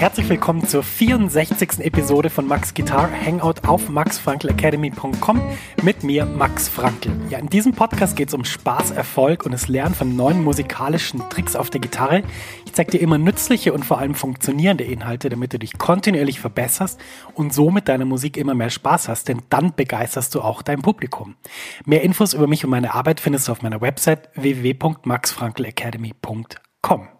Herzlich willkommen zur 64. Episode von Max Guitar Hangout auf maxfrankelacademy.com mit mir, Max Frankl. Ja, in diesem Podcast geht es um Spaß, Erfolg und das Lernen von neuen musikalischen Tricks auf der Gitarre. Ich zeige dir immer nützliche und vor allem funktionierende Inhalte, damit du dich kontinuierlich verbesserst und so mit deiner Musik immer mehr Spaß hast, denn dann begeisterst du auch dein Publikum. Mehr Infos über mich und meine Arbeit findest du auf meiner Website www.maxfrankelacademy.com.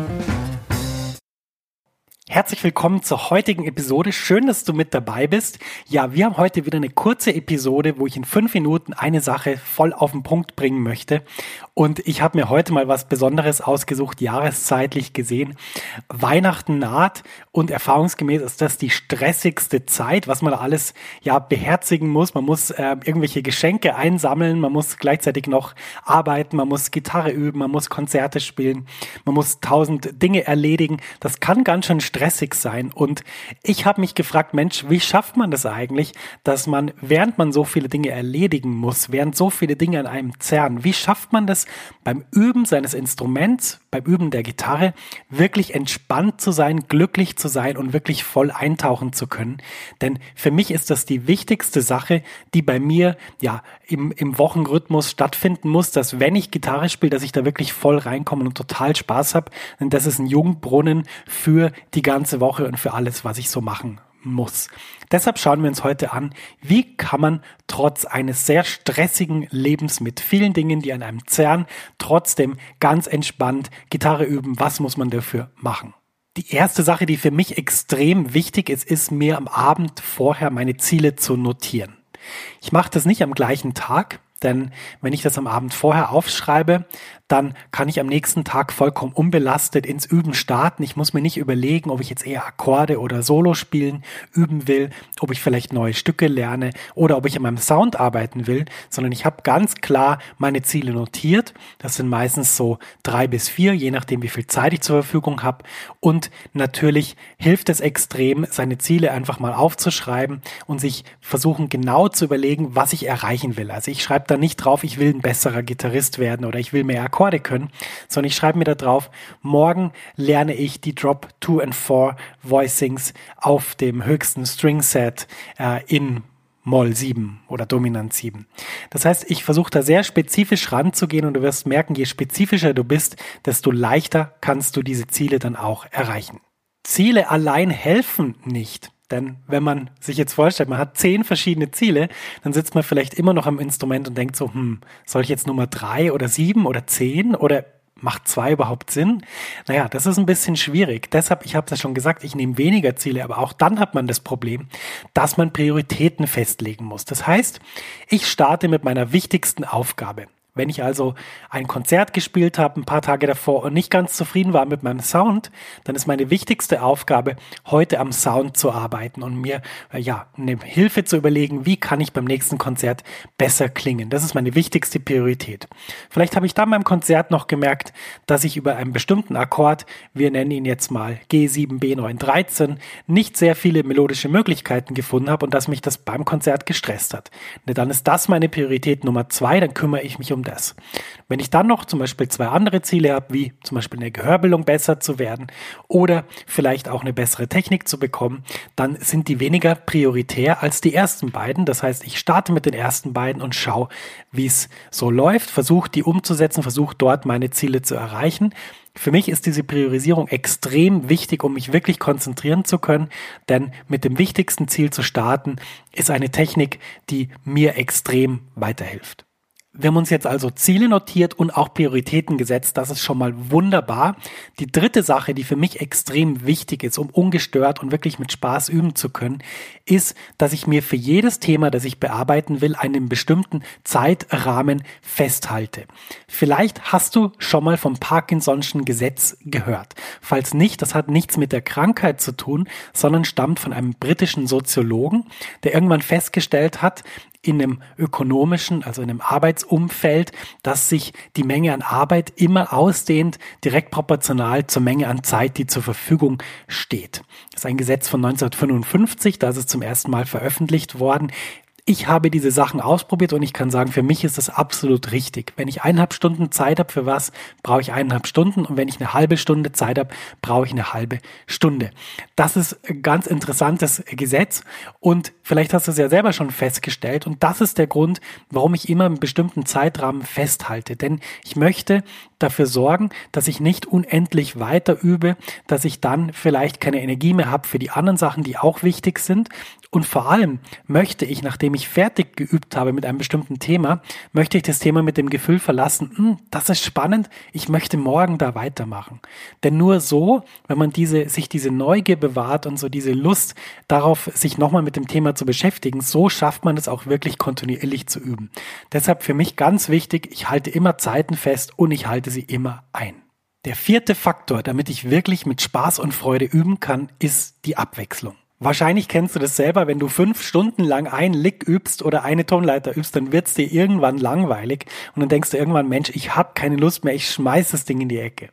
Herzlich willkommen zur heutigen Episode. Schön, dass du mit dabei bist. Ja, wir haben heute wieder eine kurze Episode, wo ich in fünf Minuten eine Sache voll auf den Punkt bringen möchte. Und ich habe mir heute mal was Besonderes ausgesucht, jahreszeitlich gesehen. Weihnachten naht und erfahrungsgemäß ist das die stressigste Zeit, was man alles ja beherzigen muss. Man muss äh, irgendwelche Geschenke einsammeln, man muss gleichzeitig noch arbeiten, man muss Gitarre üben, man muss Konzerte spielen, man muss tausend Dinge erledigen. Das kann ganz schön stressig stressig sein. Und ich habe mich gefragt, Mensch, wie schafft man das eigentlich, dass man, während man so viele Dinge erledigen muss, während so viele Dinge an einem zerren, wie schafft man das beim Üben seines Instruments, beim Üben der Gitarre, wirklich entspannt zu sein, glücklich zu sein und wirklich voll eintauchen zu können? Denn für mich ist das die wichtigste Sache, die bei mir ja im, im Wochenrhythmus stattfinden muss, dass wenn ich Gitarre spiele, dass ich da wirklich voll reinkomme und total Spaß habe. Denn das ist ein Jungbrunnen für die ganze Woche und für alles, was ich so machen muss. Deshalb schauen wir uns heute an, wie kann man trotz eines sehr stressigen Lebens mit vielen Dingen, die an einem zerren, trotzdem ganz entspannt Gitarre üben. Was muss man dafür machen? Die erste Sache, die für mich extrem wichtig ist, ist mir am Abend vorher meine Ziele zu notieren. Ich mache das nicht am gleichen Tag, denn wenn ich das am Abend vorher aufschreibe, dann kann ich am nächsten Tag vollkommen unbelastet ins Üben starten. Ich muss mir nicht überlegen, ob ich jetzt eher Akkorde oder Solo spielen üben will, ob ich vielleicht neue Stücke lerne oder ob ich an meinem Sound arbeiten will, sondern ich habe ganz klar meine Ziele notiert. Das sind meistens so drei bis vier, je nachdem, wie viel Zeit ich zur Verfügung habe. Und natürlich hilft es extrem, seine Ziele einfach mal aufzuschreiben und sich versuchen genau zu überlegen, was ich erreichen will. Also ich schreibe da nicht drauf, ich will ein besserer Gitarrist werden oder ich will mehr Akkorde Akkorde können, sondern ich schreibe mir da drauf, morgen lerne ich die Drop 2 and 4 Voicings auf dem höchsten String Set äh, in Moll 7 oder Dominant 7. Das heißt, ich versuche da sehr spezifisch ranzugehen und du wirst merken, je spezifischer du bist, desto leichter kannst du diese Ziele dann auch erreichen. Ziele allein helfen nicht. Denn wenn man sich jetzt vorstellt, man hat zehn verschiedene Ziele, dann sitzt man vielleicht immer noch am Instrument und denkt so, hm, soll ich jetzt Nummer drei oder sieben oder zehn oder macht zwei überhaupt Sinn? Naja, das ist ein bisschen schwierig. Deshalb, ich habe es ja schon gesagt, ich nehme weniger Ziele, aber auch dann hat man das Problem, dass man Prioritäten festlegen muss. Das heißt, ich starte mit meiner wichtigsten Aufgabe. Wenn ich also ein Konzert gespielt habe, ein paar Tage davor und nicht ganz zufrieden war mit meinem Sound, dann ist meine wichtigste Aufgabe, heute am Sound zu arbeiten und mir äh, ja eine Hilfe zu überlegen, wie kann ich beim nächsten Konzert besser klingen. Das ist meine wichtigste Priorität. Vielleicht habe ich dann beim Konzert noch gemerkt, dass ich über einen bestimmten Akkord, wir nennen ihn jetzt mal G7, B9, 13, nicht sehr viele melodische Möglichkeiten gefunden habe und dass mich das beim Konzert gestresst hat. Dann ist das meine Priorität Nummer zwei, dann kümmere ich mich um um das. Wenn ich dann noch zum Beispiel zwei andere Ziele habe, wie zum Beispiel eine Gehörbildung besser zu werden oder vielleicht auch eine bessere Technik zu bekommen, dann sind die weniger prioritär als die ersten beiden. Das heißt, ich starte mit den ersten beiden und schaue, wie es so läuft, versuche die umzusetzen, versuche dort meine Ziele zu erreichen. Für mich ist diese Priorisierung extrem wichtig, um mich wirklich konzentrieren zu können, denn mit dem wichtigsten Ziel zu starten ist eine Technik, die mir extrem weiterhilft. Wir haben uns jetzt also Ziele notiert und auch Prioritäten gesetzt. Das ist schon mal wunderbar. Die dritte Sache, die für mich extrem wichtig ist, um ungestört und wirklich mit Spaß üben zu können, ist, dass ich mir für jedes Thema, das ich bearbeiten will, einen bestimmten Zeitrahmen festhalte. Vielleicht hast du schon mal vom Parkinson'schen Gesetz gehört. Falls nicht, das hat nichts mit der Krankheit zu tun, sondern stammt von einem britischen Soziologen, der irgendwann festgestellt hat, in einem ökonomischen, also in einem Arbeitsumfeld, dass sich die Menge an Arbeit immer ausdehnt, direkt proportional zur Menge an Zeit, die zur Verfügung steht. Das ist ein Gesetz von 1955, da ist es zum ersten Mal veröffentlicht worden ich habe diese Sachen ausprobiert und ich kann sagen, für mich ist das absolut richtig. Wenn ich eineinhalb Stunden Zeit habe für was, brauche ich eineinhalb Stunden und wenn ich eine halbe Stunde Zeit habe, brauche ich eine halbe Stunde. Das ist ein ganz interessantes Gesetz und vielleicht hast du es ja selber schon festgestellt und das ist der Grund, warum ich immer einen bestimmten Zeitrahmen festhalte. Denn ich möchte dafür sorgen, dass ich nicht unendlich weiter übe, dass ich dann vielleicht keine Energie mehr habe für die anderen Sachen, die auch wichtig sind und vor allem möchte ich, nachdem ich fertig geübt habe mit einem bestimmten Thema, möchte ich das Thema mit dem Gefühl verlassen, hm, das ist spannend, ich möchte morgen da weitermachen. Denn nur so, wenn man diese, sich diese Neugier bewahrt und so diese Lust darauf, sich nochmal mit dem Thema zu beschäftigen, so schafft man es auch wirklich kontinuierlich zu üben. Deshalb für mich ganz wichtig, ich halte immer Zeiten fest und ich halte sie immer ein. Der vierte Faktor, damit ich wirklich mit Spaß und Freude üben kann, ist die Abwechslung. Wahrscheinlich kennst du das selber, wenn du fünf Stunden lang ein Lick übst oder eine Tonleiter übst, dann wird's dir irgendwann langweilig und dann denkst du irgendwann, Mensch, ich habe keine Lust mehr, ich schmeiß das Ding in die Ecke.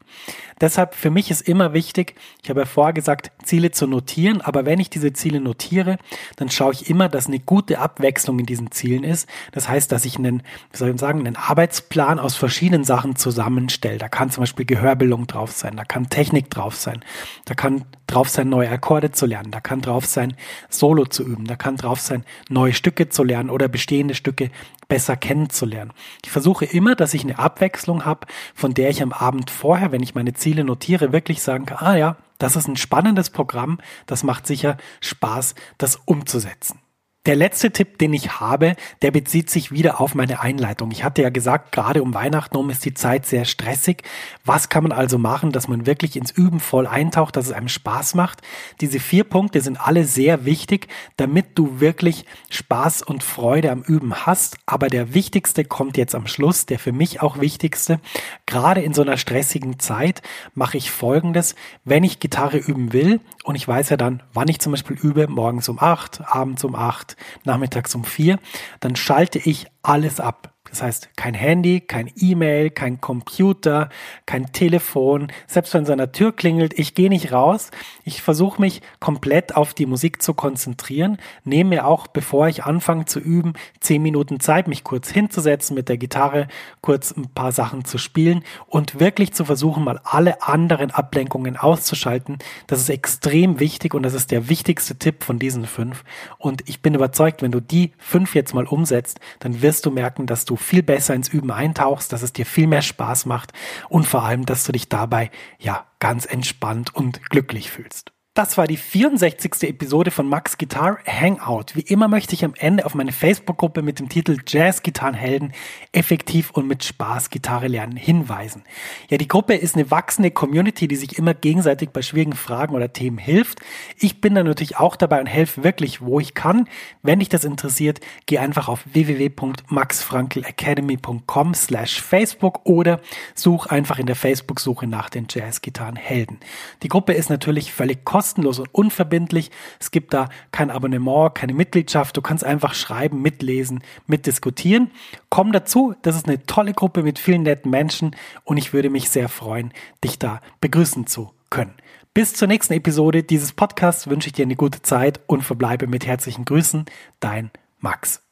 Deshalb für mich ist immer wichtig, ich habe ja vorher gesagt, Ziele zu notieren, aber wenn ich diese Ziele notiere, dann schaue ich immer, dass eine gute Abwechslung in diesen Zielen ist. Das heißt, dass ich einen, wie soll ich sagen, einen Arbeitsplan aus verschiedenen Sachen zusammenstelle. Da kann zum Beispiel Gehörbildung drauf sein, da kann Technik drauf sein, da kann drauf sein, neue Akkorde zu lernen, da kann drauf sein, Solo zu üben, da kann drauf sein, neue Stücke zu lernen oder bestehende Stücke besser kennenzulernen. Ich versuche immer, dass ich eine Abwechslung habe, von der ich am Abend vorher, wenn ich meine Ziele notiere, wirklich sagen kann, ah ja, das ist ein spannendes Programm, das macht sicher Spaß, das umzusetzen. Der letzte Tipp, den ich habe, der bezieht sich wieder auf meine Einleitung. Ich hatte ja gesagt, gerade um Weihnachten um ist die Zeit sehr stressig. Was kann man also machen, dass man wirklich ins Üben voll eintaucht, dass es einem Spaß macht? Diese vier Punkte sind alle sehr wichtig, damit du wirklich Spaß und Freude am Üben hast. Aber der wichtigste kommt jetzt am Schluss, der für mich auch wichtigste. Gerade in so einer stressigen Zeit mache ich Folgendes. Wenn ich Gitarre üben will und ich weiß ja dann, wann ich zum Beispiel übe, morgens um acht, abends um acht, nachmittags um vier, dann schalte ich alles ab. Das heißt, kein Handy, kein E-Mail, kein Computer, kein Telefon. Selbst wenn es an der Tür klingelt, ich gehe nicht raus. Ich versuche mich komplett auf die Musik zu konzentrieren. Nehme mir auch, bevor ich anfange zu üben, zehn Minuten Zeit, mich kurz hinzusetzen, mit der Gitarre kurz ein paar Sachen zu spielen und wirklich zu versuchen, mal alle anderen Ablenkungen auszuschalten. Das ist extrem wichtig und das ist der wichtigste Tipp von diesen fünf. Und ich bin überzeugt, wenn du die fünf jetzt mal umsetzt, dann wirst du merken, dass du viel besser ins Üben eintauchst, dass es dir viel mehr Spaß macht und vor allem, dass du dich dabei ja ganz entspannt und glücklich fühlst. Das war die 64. Episode von Max Guitar Hangout. Wie immer möchte ich am Ende auf meine Facebook-Gruppe mit dem Titel Jazz Gitarrenhelden effektiv und mit Spaß Gitarre lernen hinweisen. Ja, die Gruppe ist eine wachsende Community, die sich immer gegenseitig bei schwierigen Fragen oder Themen hilft. Ich bin da natürlich auch dabei und helfe wirklich, wo ich kann. Wenn dich das interessiert, geh einfach auf www.maxfrankelacademy.com slash Facebook oder such einfach in der Facebook-Suche nach den Jazz-Gitarrenhelden. Die Gruppe ist natürlich völlig kostenlos kostenlos und unverbindlich. Es gibt da kein Abonnement, keine Mitgliedschaft. Du kannst einfach schreiben, mitlesen, mitdiskutieren. Komm dazu. Das ist eine tolle Gruppe mit vielen netten Menschen und ich würde mich sehr freuen, dich da begrüßen zu können. Bis zur nächsten Episode dieses Podcasts wünsche ich dir eine gute Zeit und verbleibe mit herzlichen Grüßen. Dein Max.